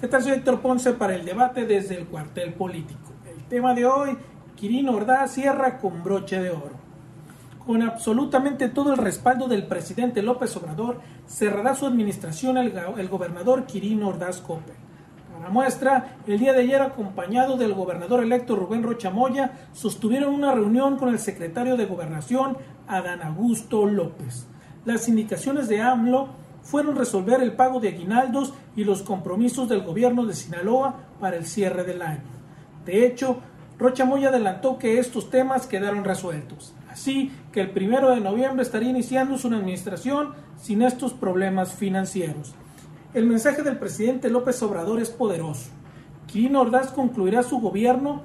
¿Qué tal? Soy Héctor Ponce para el debate desde el cuartel político. El tema de hoy, Quirino Ordaz cierra con broche de oro. Con absolutamente todo el respaldo del presidente López Obrador, cerrará su administración el, el gobernador Quirino Ordaz Cope. Para muestra, el día de ayer, acompañado del gobernador electo Rubén Rocha Moya, sostuvieron una reunión con el secretario de Gobernación, Adán Augusto López. Las indicaciones de AMLO fueron resolver el pago de aguinaldos y los compromisos del gobierno de Sinaloa para el cierre del año. De hecho, Rocha Moya adelantó que estos temas quedaron resueltos, así que el primero de noviembre estaría iniciando su administración sin estos problemas financieros. El mensaje del presidente López Obrador es poderoso. Quirino Ordaz concluirá su gobierno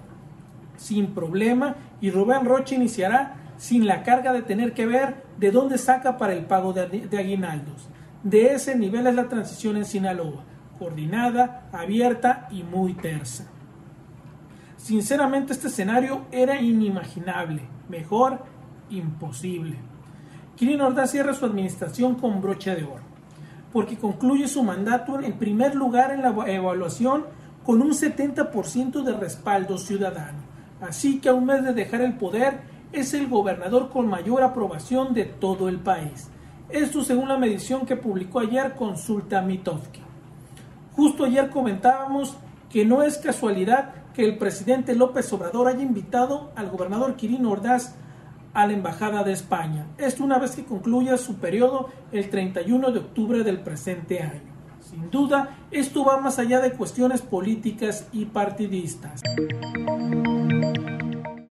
sin problema y Rubén Rocha iniciará sin la carga de tener que ver de dónde saca para el pago de, aguinaldos. De ese nivel es la transición en Sinaloa, coordinada, abierta y muy tersa. Sinceramente este escenario era inimaginable, mejor, imposible. Kirin Ordaz cierra su administración con broche de oro, porque concluye su mandato en primer lugar en la evaluación con un 70% de respaldo ciudadano. Así que a un mes de dejar el poder, es el gobernador con mayor aprobación de todo el país. Esto según la medición que publicó ayer Consulta Mitofsky. Justo ayer comentábamos que no es casualidad que el presidente López Obrador haya invitado al gobernador Quirino Ordaz a la Embajada de España. Esto una vez que concluya su periodo el 31 de octubre del presente año. Sin duda, esto va más allá de cuestiones políticas y partidistas.